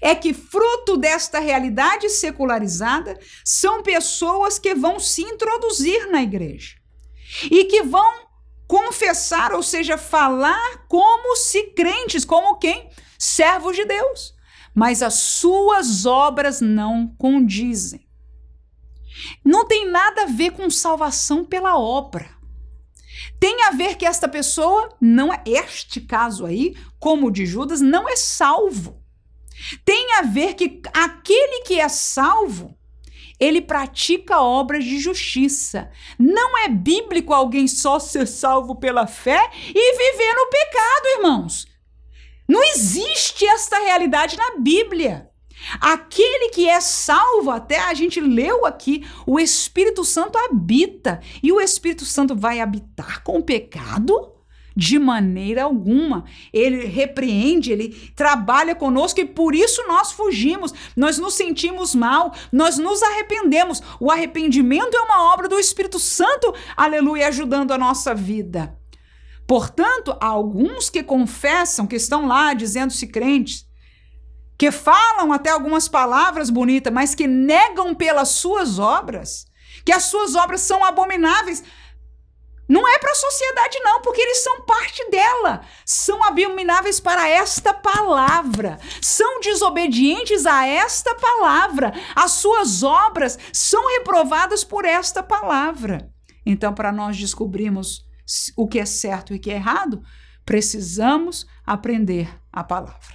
É que fruto desta realidade secularizada são pessoas que vão se introduzir na igreja e que vão confessar, ou seja, falar como se crentes, como quem? Servos de Deus. Mas as suas obras não condizem. Não tem nada a ver com salvação pela obra. Tem a ver que esta pessoa não é este caso aí, como o de Judas, não é salvo. Tem a ver que aquele que é salvo ele pratica obras de justiça. Não é bíblico alguém só ser salvo pela fé e viver no pecado, irmãos. Não existe esta realidade na Bíblia. Aquele que é salvo, até a gente leu aqui, o Espírito Santo habita. E o Espírito Santo vai habitar com o pecado? De maneira alguma. Ele repreende, ele trabalha conosco e por isso nós fugimos. Nós nos sentimos mal, nós nos arrependemos. O arrependimento é uma obra do Espírito Santo, aleluia, ajudando a nossa vida. Portanto, há alguns que confessam, que estão lá dizendo-se crentes, que falam até algumas palavras bonitas, mas que negam pelas suas obras, que as suas obras são abomináveis. Não é para a sociedade, não, porque eles são parte dela. São abomináveis para esta palavra. São desobedientes a esta palavra. As suas obras são reprovadas por esta palavra. Então, para nós descobrirmos o que é certo e o que é errado, precisamos aprender a palavra.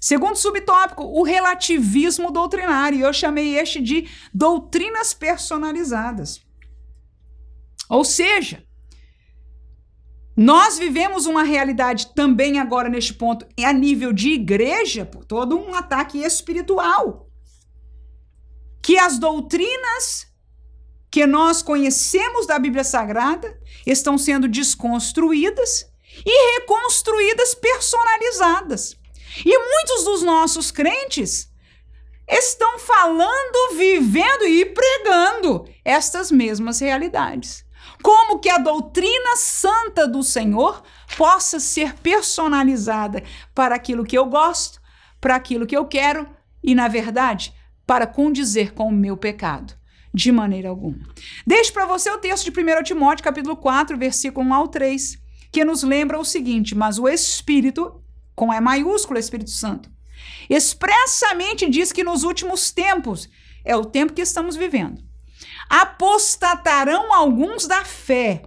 Segundo subtópico, o relativismo doutrinário. Eu chamei este de doutrinas personalizadas. Ou seja, nós vivemos uma realidade também agora neste ponto, a nível de igreja, por todo um ataque espiritual. Que as doutrinas que nós conhecemos da Bíblia Sagrada estão sendo desconstruídas e reconstruídas personalizadas. E muitos dos nossos crentes estão falando, vivendo e pregando estas mesmas realidades. Como que a doutrina santa do Senhor possa ser personalizada para aquilo que eu gosto, para aquilo que eu quero e, na verdade, para condizer com o meu pecado. De maneira alguma. Deixo para você o texto de 1 Timóteo, capítulo 4, versículo 1 ao 3, que nos lembra o seguinte: Mas o Espírito, com E maiúsculo, Espírito Santo, expressamente diz que nos últimos tempos, é o tempo que estamos vivendo, apostatarão alguns da fé.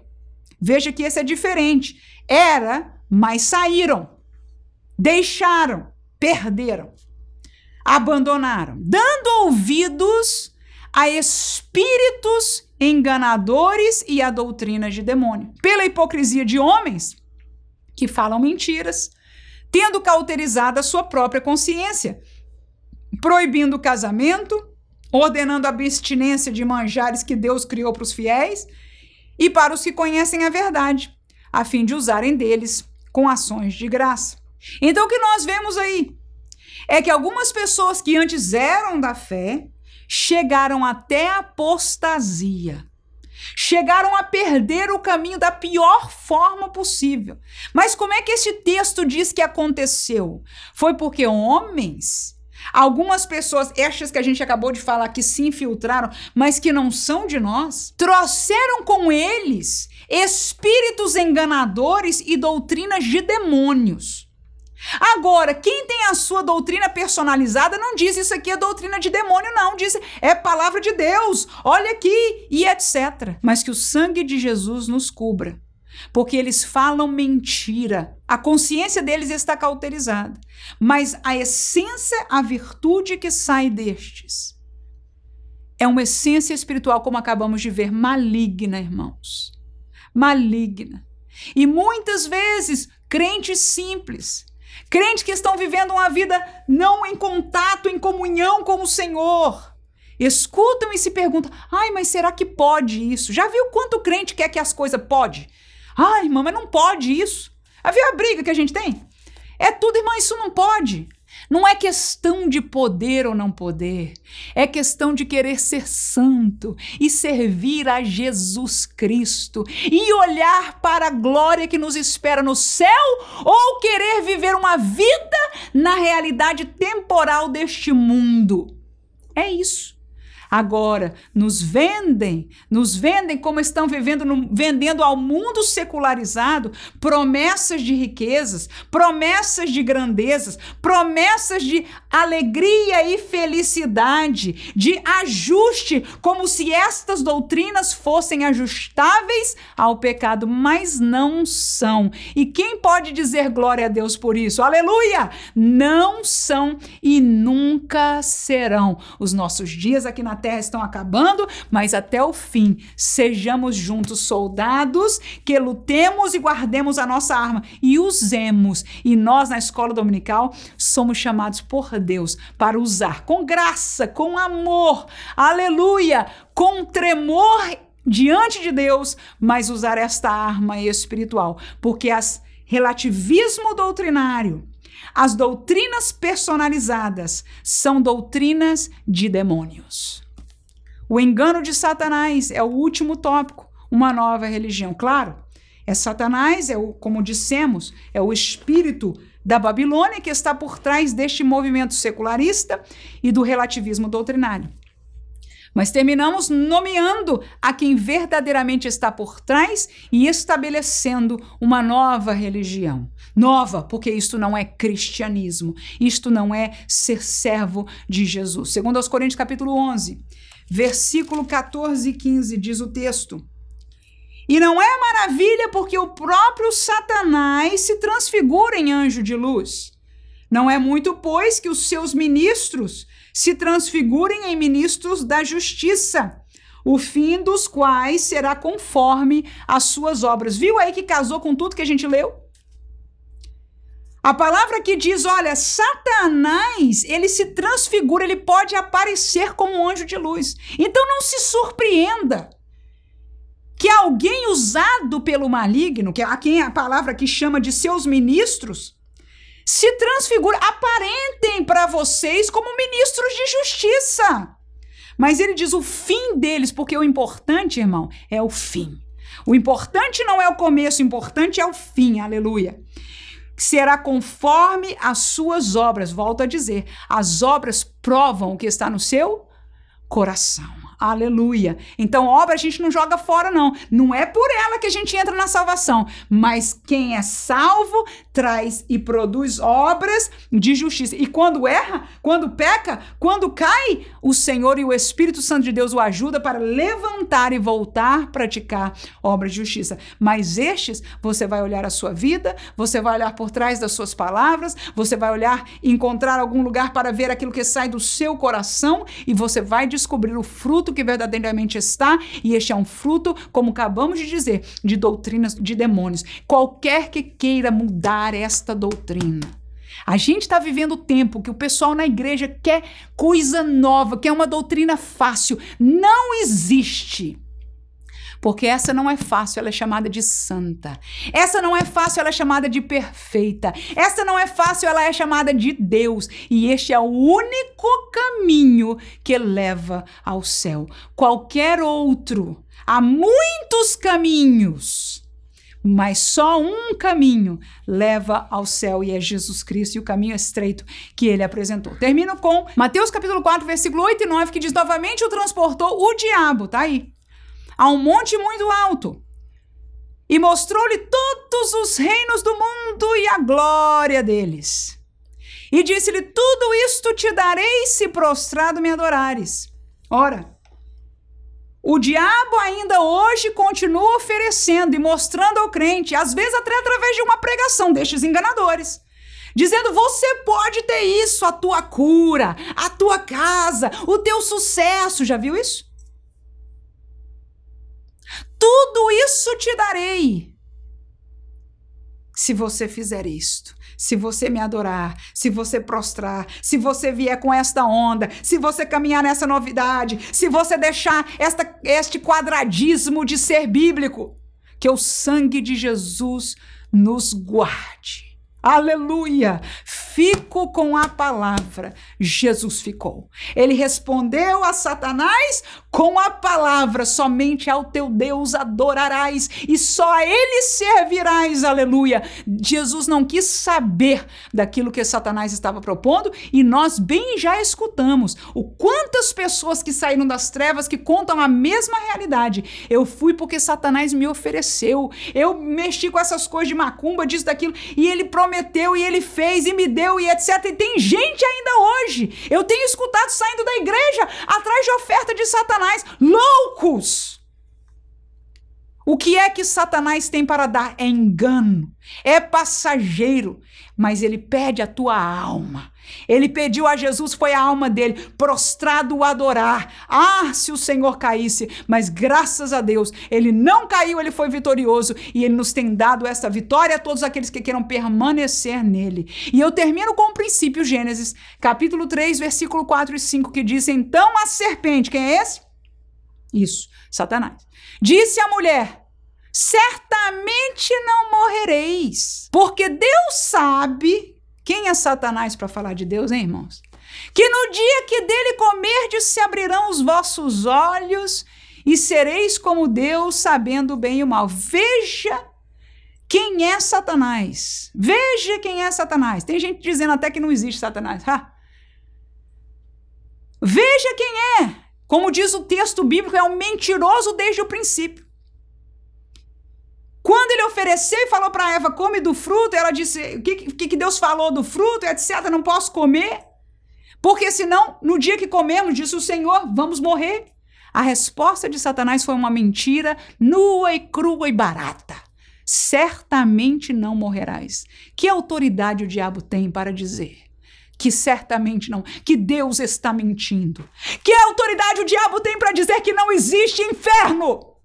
Veja que esse é diferente. Era, mas saíram, deixaram, perderam, abandonaram, dando ouvidos a espíritos enganadores e a doutrinas de demônio. Pela hipocrisia de homens que falam mentiras, tendo cauterizado a sua própria consciência, proibindo o casamento, ordenando a abstinência de manjares que Deus criou para os fiéis e para os que conhecem a verdade, a fim de usarem deles com ações de graça. Então, o que nós vemos aí é que algumas pessoas que antes eram da fé chegaram até a apostasia. Chegaram a perder o caminho da pior forma possível. Mas como é que esse texto diz que aconteceu? Foi porque homens Algumas pessoas, estas que a gente acabou de falar, que se infiltraram, mas que não são de nós, trouxeram com eles espíritos enganadores e doutrinas de demônios. Agora, quem tem a sua doutrina personalizada não diz isso aqui é doutrina de demônio, não. Diz é palavra de Deus, olha aqui e etc. Mas que o sangue de Jesus nos cubra porque eles falam mentira. A consciência deles está cauterizada, mas a essência, a virtude que sai destes é uma essência espiritual, como acabamos de ver, maligna, irmãos. Maligna. E muitas vezes, crentes simples, crentes que estão vivendo uma vida não em contato, em comunhão com o Senhor, escutam e se perguntam: ai, mas será que pode isso? Já viu quanto crente quer que as coisas pode? Ai, irmã, mas não pode isso. Havia a briga que a gente tem? É tudo, irmã, isso não pode. Não é questão de poder ou não poder, é questão de querer ser santo e servir a Jesus Cristo e olhar para a glória que nos espera no céu ou querer viver uma vida na realidade temporal deste mundo. É isso. Agora, nos vendem, nos vendem como estão vivendo, no, vendendo ao mundo secularizado promessas de riquezas, promessas de grandezas, promessas de alegria e felicidade, de ajuste, como se estas doutrinas fossem ajustáveis ao pecado, mas não são. E quem pode dizer glória a Deus por isso? Aleluia! Não são e nunca serão. Os nossos dias aqui na terra estão acabando, mas até o fim, sejamos juntos soldados que lutemos e guardemos a nossa arma e usemos. E nós, na escola dominical, somos chamados por Deus para usar com graça, com amor, aleluia, com tremor diante de Deus, mas usar esta arma espiritual, porque as relativismo doutrinário as doutrinas personalizadas são doutrinas de demônios. O engano de Satanás é o último tópico, uma nova religião. Claro, é Satanás, é o, como dissemos, é o espírito da Babilônia que está por trás deste movimento secularista e do relativismo doutrinário. Mas terminamos nomeando a quem verdadeiramente está por trás e estabelecendo uma nova religião. Nova, porque isto não é cristianismo, isto não é ser servo de Jesus. Segundo aos Coríntios capítulo 11, versículo 14 e 15, diz o texto. E não é maravilha porque o próprio Satanás se transfigura em anjo de luz. Não é muito, pois, que os seus ministros se transfigurem em ministros da justiça, o fim dos quais será conforme as suas obras. Viu aí que casou com tudo que a gente leu? A palavra que diz, olha, Satanás, ele se transfigura, ele pode aparecer como um anjo de luz. Então não se surpreenda que alguém usado pelo maligno, que é a quem a palavra que chama de seus ministros, se transfigura, aparentem para vocês como ministros de justiça. Mas ele diz o fim deles, porque o importante, irmão, é o fim. O importante não é o começo, o importante é o fim. Aleluia será conforme as suas obras. Volto a dizer, as obras provam o que está no seu coração. Aleluia. Então, obra a gente não joga fora, não. Não é por ela que a gente entra na salvação. Mas quem é salvo traz e produz obras de justiça. E quando erra, quando peca, quando cai, o Senhor e o Espírito Santo de Deus o ajuda para levantar e voltar a praticar obras de justiça. Mas estes, você vai olhar a sua vida, você vai olhar por trás das suas palavras, você vai olhar encontrar algum lugar para ver aquilo que sai do seu coração e você vai descobrir o fruto fruto que verdadeiramente está, e este é um fruto, como acabamos de dizer, de doutrinas de demônios. Qualquer que queira mudar esta doutrina, A gente está vivendo o tempo que o pessoal na igreja quer coisa nova, quer uma doutrina fácil. Não existe. Porque essa não é fácil, ela é chamada de santa. Essa não é fácil, ela é chamada de perfeita. Essa não é fácil, ela é chamada de Deus. E este é o único caminho que leva ao céu. Qualquer outro, há muitos caminhos mas só um caminho leva ao céu e é Jesus Cristo e o caminho estreito que ele apresentou. Termino com Mateus capítulo 4, versículo 8 e 9, que diz: Novamente o transportou o diabo, tá aí, a um monte muito alto e mostrou-lhe todos os reinos do mundo e a glória deles. E disse-lhe: Tudo isto te darei se prostrado me adorares. Ora, o diabo ainda hoje continua oferecendo e mostrando ao crente, às vezes até através de uma pregação destes enganadores, dizendo: você pode ter isso, a tua cura, a tua casa, o teu sucesso. Já viu isso? Tudo isso te darei se você fizer isto se você me adorar, se você prostrar, se você vier com esta onda, se você caminhar nessa novidade, se você deixar esta, este quadradismo de ser bíblico, que o sangue de Jesus nos guarde. Aleluia! Fico com a palavra. Jesus ficou. Ele respondeu a Satanás com a palavra: somente ao teu Deus adorarás e só a ele servirás. Aleluia! Jesus não quis saber daquilo que Satanás estava propondo e nós bem já escutamos o quantas pessoas que saíram das trevas que contam a mesma realidade. Eu fui porque Satanás me ofereceu. Eu mexi com essas coisas de macumba, disso, daquilo e ele prometeu prometeu e ele fez e me deu e etc. E tem gente ainda hoje. Eu tenho escutado saindo da igreja atrás de oferta de Satanás. Loucos! O que é que Satanás tem para dar? É engano, é passageiro, mas ele pede a tua alma. Ele pediu a Jesus, foi a alma dele, prostrado o adorar. Ah, se o Senhor caísse, mas graças a Deus, ele não caiu, ele foi vitorioso e ele nos tem dado essa vitória a todos aqueles que queiram permanecer nele. E eu termino com o princípio Gênesis, capítulo 3, versículo 4 e 5, que diz: Então a serpente, quem é esse? Isso, Satanás. Disse a mulher: Certamente não morrereis, porque Deus sabe quem é Satanás para falar de Deus, hein, irmãos? Que no dia que dele comerdes se abrirão os vossos olhos e sereis como Deus, sabendo o bem e o mal. Veja quem é Satanás. Veja quem é Satanás. Tem gente dizendo até que não existe Satanás. Ha. Veja quem é. Como diz o texto bíblico, é um mentiroso desde o princípio. Quando ele ofereceu e falou para Eva, come do fruto, ela disse, o que, que, Deus falou do fruto, etc., não posso comer, porque senão, no dia que comemos, disse o Senhor, vamos morrer. A resposta de Satanás foi uma mentira nua e crua e barata. Certamente não morrerás. Que autoridade o diabo tem para dizer? Que certamente não, que Deus está mentindo. Que autoridade o diabo tem para dizer que não existe inferno?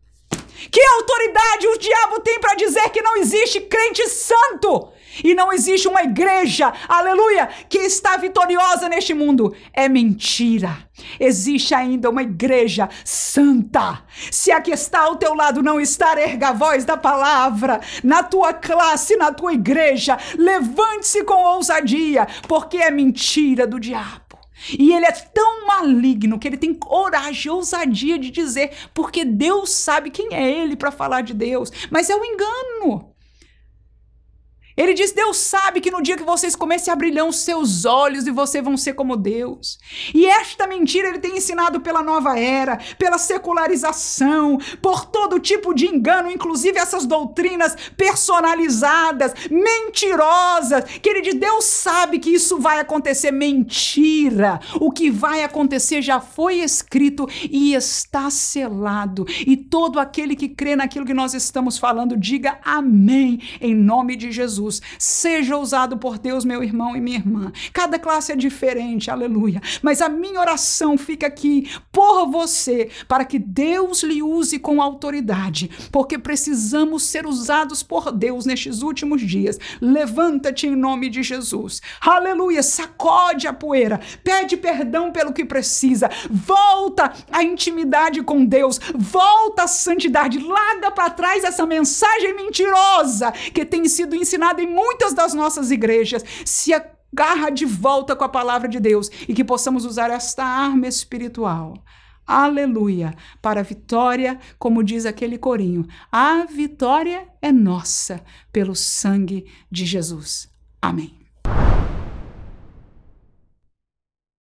Que autoridade o diabo tem para dizer que não existe crente santo? E não existe uma igreja, aleluia, que está vitoriosa neste mundo. É mentira. Existe ainda uma igreja santa. Se a que está ao teu lado não está, erga a voz da palavra. Na tua classe, na tua igreja, levante-se com ousadia, porque é mentira do diabo. E ele é tão maligno que ele tem coragem, ousadia de dizer, porque Deus sabe quem é ele para falar de Deus. Mas é o um engano. Ele diz: Deus sabe que no dia que vocês comerem a brilhar os seus olhos e vocês vão ser como Deus. E esta mentira ele tem ensinado pela nova era, pela secularização, por todo tipo de engano, inclusive essas doutrinas personalizadas, mentirosas, que ele diz: Deus sabe que isso vai acontecer. Mentira! O que vai acontecer já foi escrito e está selado. E todo aquele que crê naquilo que nós estamos falando, diga amém em nome de Jesus Jesus. Seja usado por Deus, meu irmão e minha irmã. Cada classe é diferente, aleluia. Mas a minha oração fica aqui por você, para que Deus lhe use com autoridade, porque precisamos ser usados por Deus nestes últimos dias. Levanta-te em nome de Jesus. Aleluia. Sacode a poeira. Pede perdão pelo que precisa. Volta à intimidade com Deus. Volta à santidade. Larga para trás essa mensagem mentirosa que tem sido ensinada em muitas das nossas igrejas. Se agarra de volta com a palavra de Deus e que possamos usar esta arma espiritual. Aleluia! Para a vitória, como diz aquele corinho, a vitória é nossa pelo sangue de Jesus. Amém.